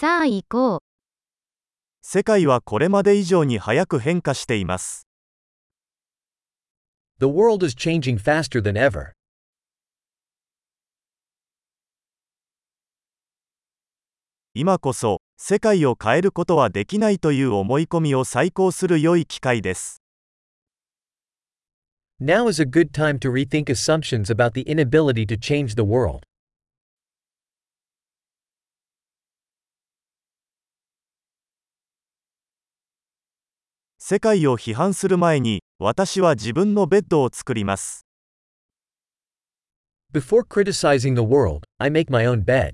さあ行こう。世界はこれまで以上に早く変化しています。The world is changing faster than ever. 今こそ、世界を変えることはできないという思い込みを再考する良い機会です。Now is a good time to rethink assumptions about the inability to change the world. 世界を批判する前に、私は自分のベッドを作ります。Before criticizing the world, I make my own bed.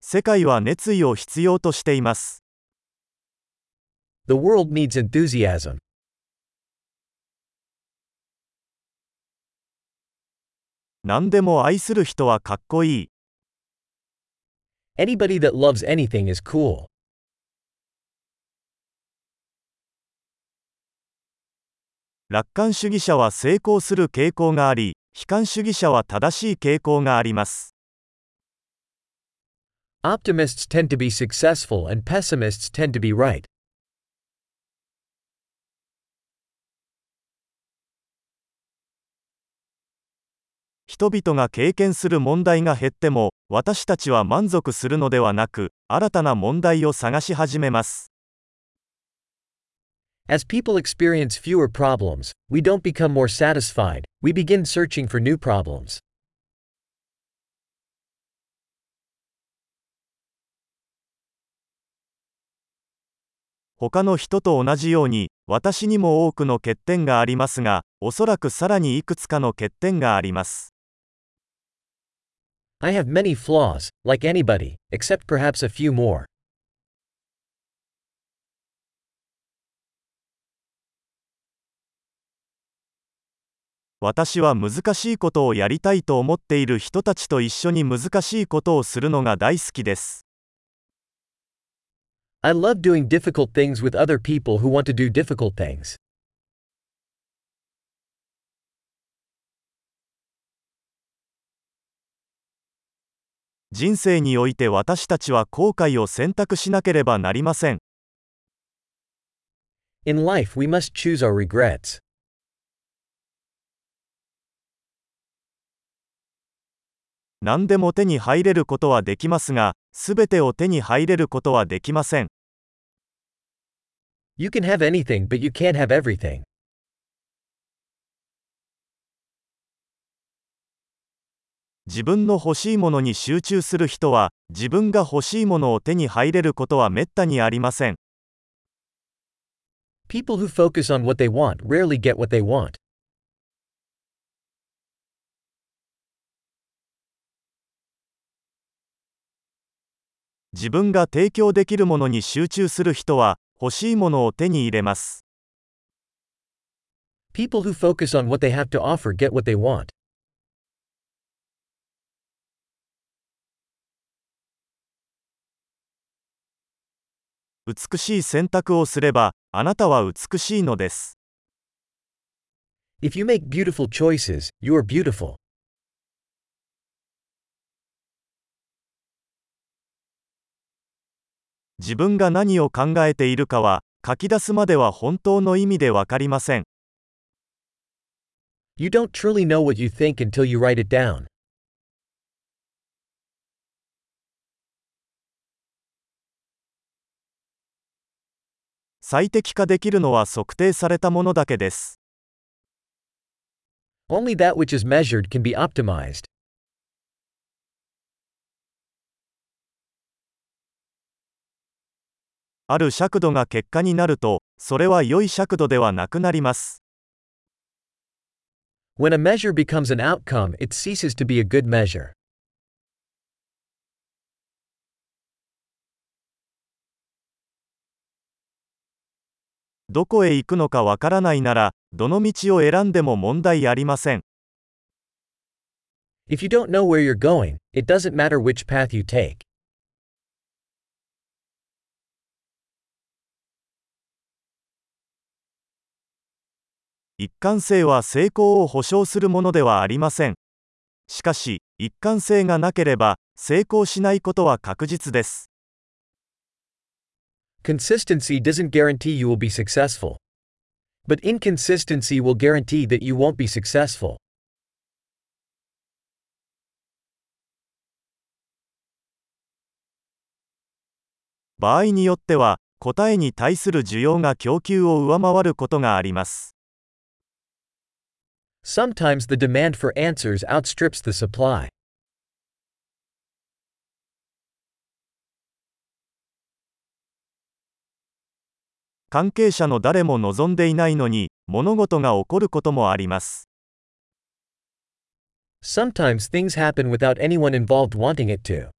世界は熱意を必要としています。The world needs enthusiasm. 何でも愛する人はかっこいい。Anybody that loves anything is cool. 楽観主義者は成功する傾向があり、悲観主義者は正しい傾向があります。Optimists tend to be successful and pessimists tend to be right. 人々が経験する問題が減っても、私たちは満足するのではなく、新たな問題を探し始めます。As people experience fewer problems, we don't become more satisfied, we begin searching for new problems. 他の人と同じように、私にも多くの欠点がありますが、おそらくさらにいくつかの欠点があります。I have many flaws, like anybody, except perhaps a few more. 私は難しいことをやりたいと思っている人たちと一緒に難しいことをするのが大好きです。I love doing difficult things with other people who want to do difficult things. 人生において私たちは後悔を選択しなければなりません。In life, we must choose our regrets. 何でも手に入れることはできますが、すべてを手に入れることはできません。You can have anything, but you can't have everything. 自分の欲しいものに集中する人は、自分が欲しいものを手に入れることはめったにありません。People who focus on what they want rarely get what they want. 自分が提供できるものに集中する人は、欲しいものを手に入れます。People who focus on what they have to offer get what they want. 美しい選択をすれば、あなたは美しいのです。If you make beautiful choices, you are beautiful. 自分が何を考えているかは、書き出すまでは本当の意味でわかりません。You don't truly know what you think until you write it down. 最適化できるのは測定されたものだけです。Only that which is measured can be optimized. ある尺度が結果になると、それは良い尺度ではなくなります。When a measure becomes an outcome, it ceases to be a good measure. どこへ行くのかわからないなら、どの道を選んでも問題ありません。If you don't know where you're going, it doesn't matter which path you take. 一貫性は成功を保証するものではありません。しかし、一貫性がなければ、成功しないことは確実です。Consistency doesn't guarantee you will be successful. But inconsistency will guarantee that you won't be successful. Sometimes the demand for answers outstrips the supply. 関係者の誰も望んでいないのに、物事が起こることもあります。Sometimes things happen without anyone involved wanting it to.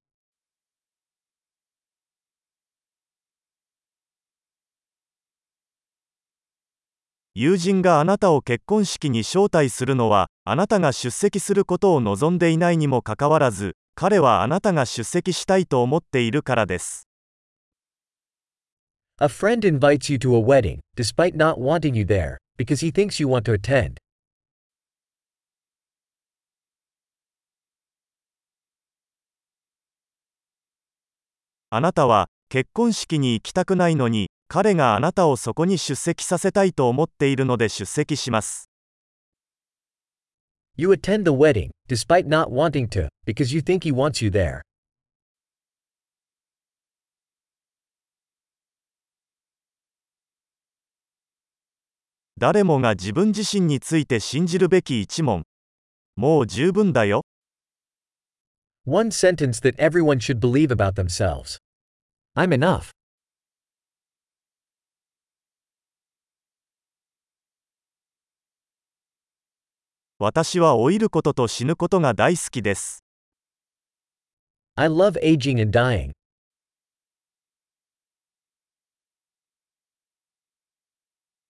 友人があなたを結婚式に招待するのは、あなたが出席することを望んでいないにもかかわらず、彼はあなたが出席したいと思っているからです。A friend invites you to a wedding, despite not wanting you there, because he thinks you want to attend. あなたは、結婚式に行きたくないのに、彼があなたをそこに出席させたいと思っているので出席します。You attend the wedding, despite not wanting to, because you think he wants you there. 誰もが自分自身について信じるべき一問。もう十分だよ。One sentence that everyone should believe about themselves. I'm enough. 私は老いることと死ぬことが大好きです。I love aging and dying.